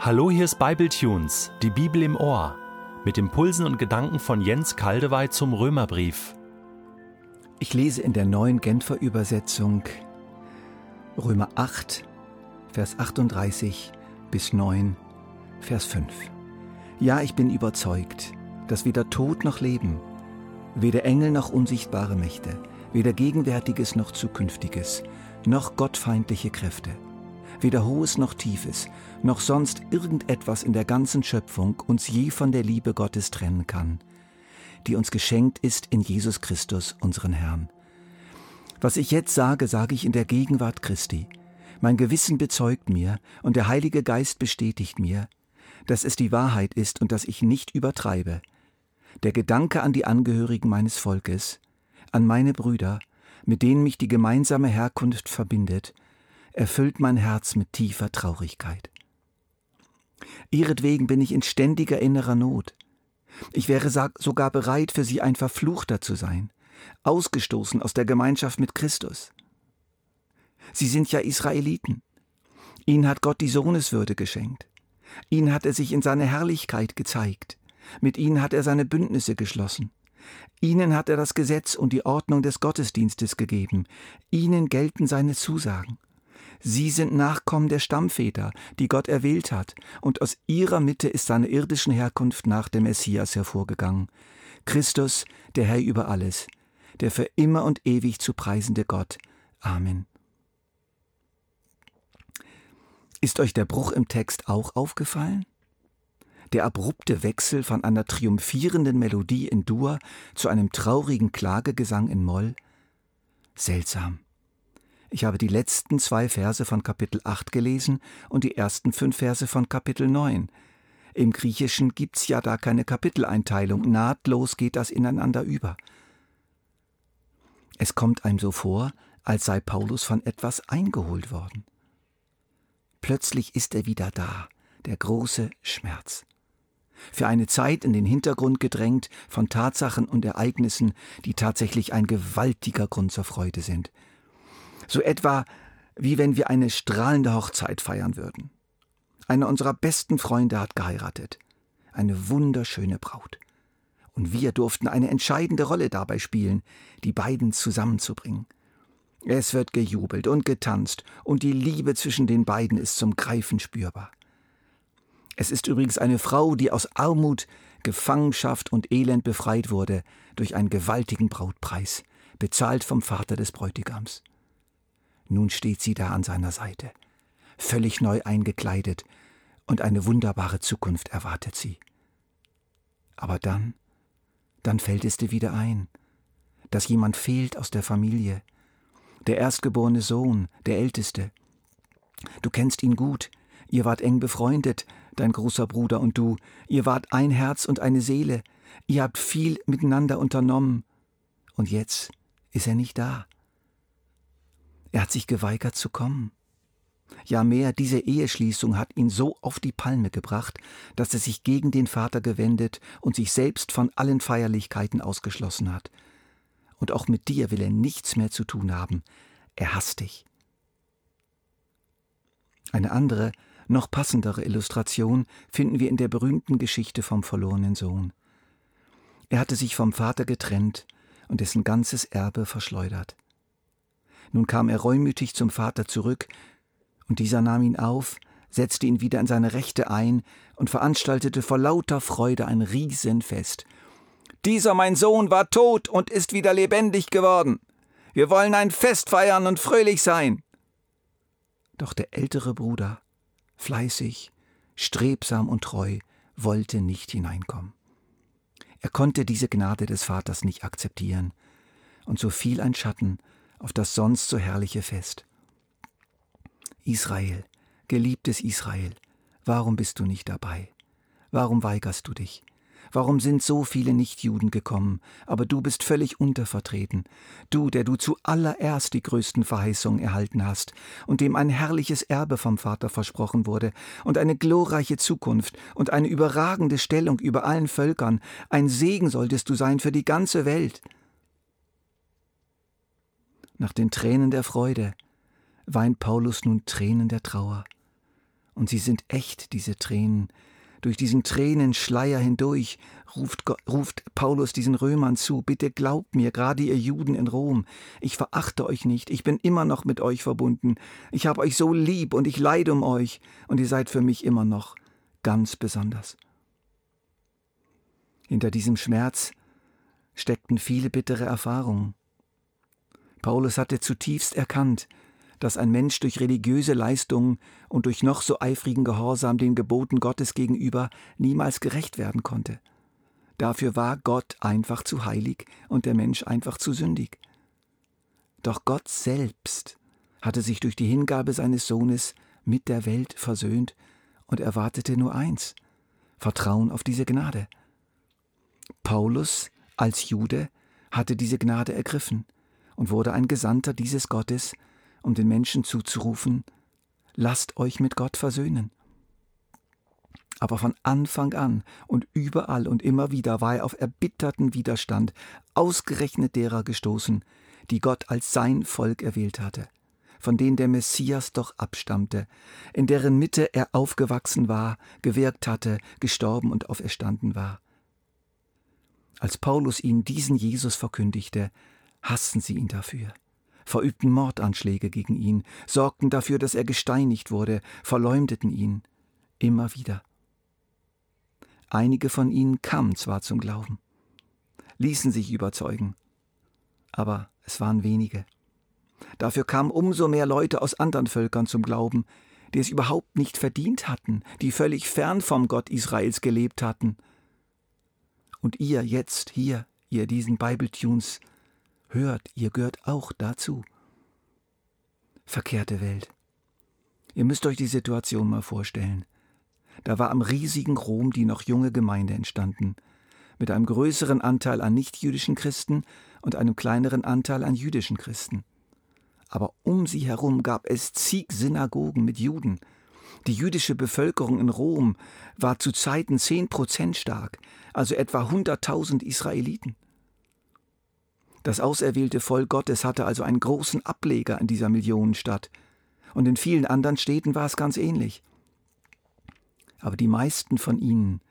Hallo, hier ist Bibletunes, die Bibel im Ohr, mit Impulsen und Gedanken von Jens Kaldewey zum Römerbrief. Ich lese in der neuen Genfer Übersetzung Römer 8, Vers 38 bis 9, Vers 5. Ja, ich bin überzeugt, dass weder Tod noch Leben, weder Engel noch unsichtbare Mächte, weder Gegenwärtiges noch Zukünftiges, noch gottfeindliche Kräfte, weder Hohes noch Tiefes, noch sonst irgendetwas in der ganzen Schöpfung uns je von der Liebe Gottes trennen kann, die uns geschenkt ist in Jesus Christus, unseren Herrn. Was ich jetzt sage, sage ich in der Gegenwart Christi. Mein Gewissen bezeugt mir und der Heilige Geist bestätigt mir, dass es die Wahrheit ist und dass ich nicht übertreibe. Der Gedanke an die Angehörigen meines Volkes, an meine Brüder, mit denen mich die gemeinsame Herkunft verbindet, erfüllt mein Herz mit tiefer Traurigkeit. Ihretwegen bin ich in ständiger innerer Not. Ich wäre sogar bereit, für sie ein Verfluchter zu sein, ausgestoßen aus der Gemeinschaft mit Christus. Sie sind ja Israeliten. Ihnen hat Gott die Sohneswürde geschenkt. Ihnen hat er sich in seiner Herrlichkeit gezeigt. Mit ihnen hat er seine Bündnisse geschlossen. Ihnen hat er das Gesetz und die Ordnung des Gottesdienstes gegeben. Ihnen gelten seine Zusagen. Sie sind Nachkommen der Stammväter, die Gott erwählt hat, und aus ihrer Mitte ist seine irdischen Herkunft nach dem Messias hervorgegangen. Christus, der Herr über alles, der für immer und ewig zu preisende Gott. Amen. Ist euch der Bruch im Text auch aufgefallen? Der abrupte Wechsel von einer triumphierenden Melodie in Dur zu einem traurigen Klagegesang in Moll? Seltsam. Ich habe die letzten zwei Verse von Kapitel 8 gelesen und die ersten fünf Verse von Kapitel 9. Im Griechischen gibt's ja da keine Kapiteleinteilung, nahtlos geht das ineinander über. Es kommt einem so vor, als sei Paulus von etwas eingeholt worden. Plötzlich ist er wieder da, der große Schmerz. Für eine Zeit in den Hintergrund gedrängt von Tatsachen und Ereignissen, die tatsächlich ein gewaltiger Grund zur Freude sind – so etwa wie wenn wir eine strahlende Hochzeit feiern würden. Einer unserer besten Freunde hat geheiratet. Eine wunderschöne Braut. Und wir durften eine entscheidende Rolle dabei spielen, die beiden zusammenzubringen. Es wird gejubelt und getanzt, und die Liebe zwischen den beiden ist zum Greifen spürbar. Es ist übrigens eine Frau, die aus Armut, Gefangenschaft und Elend befreit wurde durch einen gewaltigen Brautpreis, bezahlt vom Vater des Bräutigams. Nun steht sie da an seiner Seite, völlig neu eingekleidet, und eine wunderbare Zukunft erwartet sie. Aber dann, dann fällt es dir wieder ein, dass jemand fehlt aus der Familie, der erstgeborene Sohn, der Älteste. Du kennst ihn gut, ihr wart eng befreundet, dein großer Bruder und du, ihr wart ein Herz und eine Seele, ihr habt viel miteinander unternommen, und jetzt ist er nicht da. Er hat sich geweigert zu kommen. Ja mehr, diese Eheschließung hat ihn so auf die Palme gebracht, dass er sich gegen den Vater gewendet und sich selbst von allen Feierlichkeiten ausgeschlossen hat. Und auch mit dir will er nichts mehr zu tun haben. Er hasst dich. Eine andere, noch passendere Illustration finden wir in der berühmten Geschichte vom verlorenen Sohn. Er hatte sich vom Vater getrennt und dessen ganzes Erbe verschleudert. Nun kam er reumütig zum Vater zurück, und dieser nahm ihn auf, setzte ihn wieder in seine Rechte ein und veranstaltete vor lauter Freude ein Riesenfest. Dieser mein Sohn war tot und ist wieder lebendig geworden. Wir wollen ein Fest feiern und fröhlich sein. Doch der ältere Bruder, fleißig, strebsam und treu, wollte nicht hineinkommen. Er konnte diese Gnade des Vaters nicht akzeptieren, und so fiel ein Schatten auf das sonst so herrliche Fest. Israel, geliebtes Israel, warum bist du nicht dabei? Warum weigerst du dich? Warum sind so viele Nichtjuden gekommen, aber du bist völlig untervertreten, du, der du zuallererst die größten Verheißungen erhalten hast und dem ein herrliches Erbe vom Vater versprochen wurde und eine glorreiche Zukunft und eine überragende Stellung über allen Völkern, ein Segen solltest du sein für die ganze Welt. Nach den Tränen der Freude weint Paulus nun Tränen der Trauer. Und sie sind echt, diese Tränen. Durch diesen Tränenschleier hindurch ruft, ruft Paulus diesen Römern zu, bitte glaubt mir, gerade ihr Juden in Rom, ich verachte euch nicht, ich bin immer noch mit euch verbunden, ich habe euch so lieb und ich leide um euch, und ihr seid für mich immer noch ganz besonders. Hinter diesem Schmerz steckten viele bittere Erfahrungen. Paulus hatte zutiefst erkannt, dass ein Mensch durch religiöse Leistungen und durch noch so eifrigen Gehorsam den Geboten Gottes gegenüber niemals gerecht werden konnte. Dafür war Gott einfach zu heilig und der Mensch einfach zu sündig. Doch Gott selbst hatte sich durch die Hingabe seines Sohnes mit der Welt versöhnt und erwartete nur eins Vertrauen auf diese Gnade. Paulus als Jude hatte diese Gnade ergriffen und wurde ein Gesandter dieses Gottes, um den Menschen zuzurufen, lasst euch mit Gott versöhnen. Aber von Anfang an und überall und immer wieder war er auf erbitterten Widerstand, ausgerechnet derer gestoßen, die Gott als sein Volk erwählt hatte, von denen der Messias doch abstammte, in deren Mitte er aufgewachsen war, gewirkt hatte, gestorben und auferstanden war. Als Paulus ihnen diesen Jesus verkündigte, hassten sie ihn dafür verübten Mordanschläge gegen ihn, sorgten dafür, dass er gesteinigt wurde, verleumdeten ihn immer wieder. Einige von ihnen kamen zwar zum Glauben, ließen sich überzeugen, aber es waren wenige. Dafür kamen umso mehr Leute aus anderen Völkern zum Glauben, die es überhaupt nicht verdient hatten, die völlig fern vom Gott Israels gelebt hatten. Und ihr jetzt hier, ihr diesen Bibletunes, Hört, ihr gehört auch dazu. Verkehrte Welt. Ihr müsst euch die Situation mal vorstellen. Da war am riesigen Rom die noch junge Gemeinde entstanden, mit einem größeren Anteil an nichtjüdischen Christen und einem kleineren Anteil an jüdischen Christen. Aber um sie herum gab es zig Synagogen mit Juden. Die jüdische Bevölkerung in Rom war zu Zeiten zehn Prozent stark, also etwa hunderttausend Israeliten. Das auserwählte Volk Gottes hatte also einen großen Ableger in dieser Millionenstadt. Und in vielen anderen Städten war es ganz ähnlich. Aber die meisten von ihnen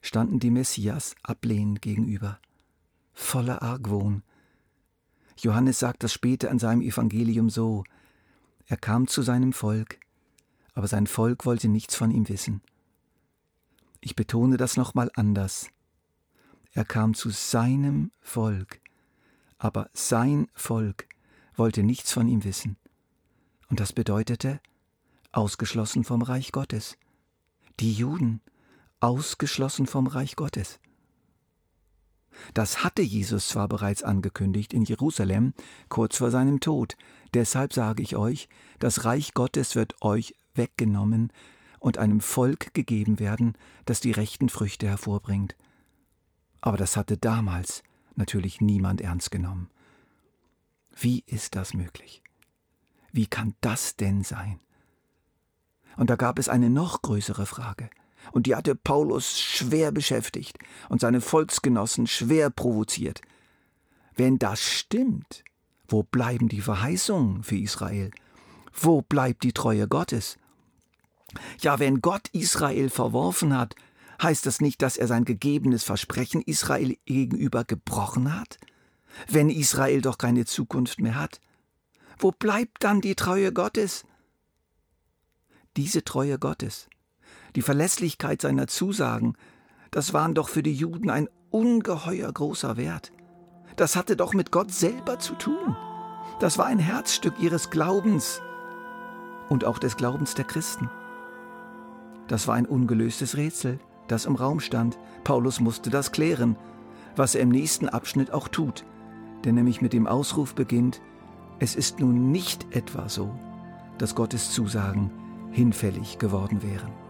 standen dem Messias ablehnend gegenüber, voller Argwohn. Johannes sagt das später in seinem Evangelium so: Er kam zu seinem Volk, aber sein Volk wollte nichts von ihm wissen. Ich betone das nochmal anders. Er kam zu seinem Volk, aber sein Volk wollte nichts von ihm wissen. Und das bedeutete ausgeschlossen vom Reich Gottes. Die Juden ausgeschlossen vom Reich Gottes. Das hatte Jesus zwar bereits angekündigt in Jerusalem, kurz vor seinem Tod, deshalb sage ich euch, das Reich Gottes wird euch weggenommen und einem Volk gegeben werden, das die rechten Früchte hervorbringt. Aber das hatte damals natürlich niemand ernst genommen. Wie ist das möglich? Wie kann das denn sein? Und da gab es eine noch größere Frage, und die hatte Paulus schwer beschäftigt und seine Volksgenossen schwer provoziert. Wenn das stimmt, wo bleiben die Verheißungen für Israel? Wo bleibt die Treue Gottes? Ja, wenn Gott Israel verworfen hat, heißt das nicht, dass er sein gegebenes Versprechen Israel gegenüber gebrochen hat? Wenn Israel doch keine Zukunft mehr hat, wo bleibt dann die Treue Gottes? Diese Treue Gottes, die Verlässlichkeit seiner Zusagen, das waren doch für die Juden ein ungeheuer großer Wert. Das hatte doch mit Gott selber zu tun. Das war ein Herzstück ihres Glaubens und auch des Glaubens der Christen. Das war ein ungelöstes Rätsel das im Raum stand. Paulus musste das klären, was er im nächsten Abschnitt auch tut, der nämlich mit dem Ausruf beginnt, es ist nun nicht etwa so, dass Gottes Zusagen hinfällig geworden wären.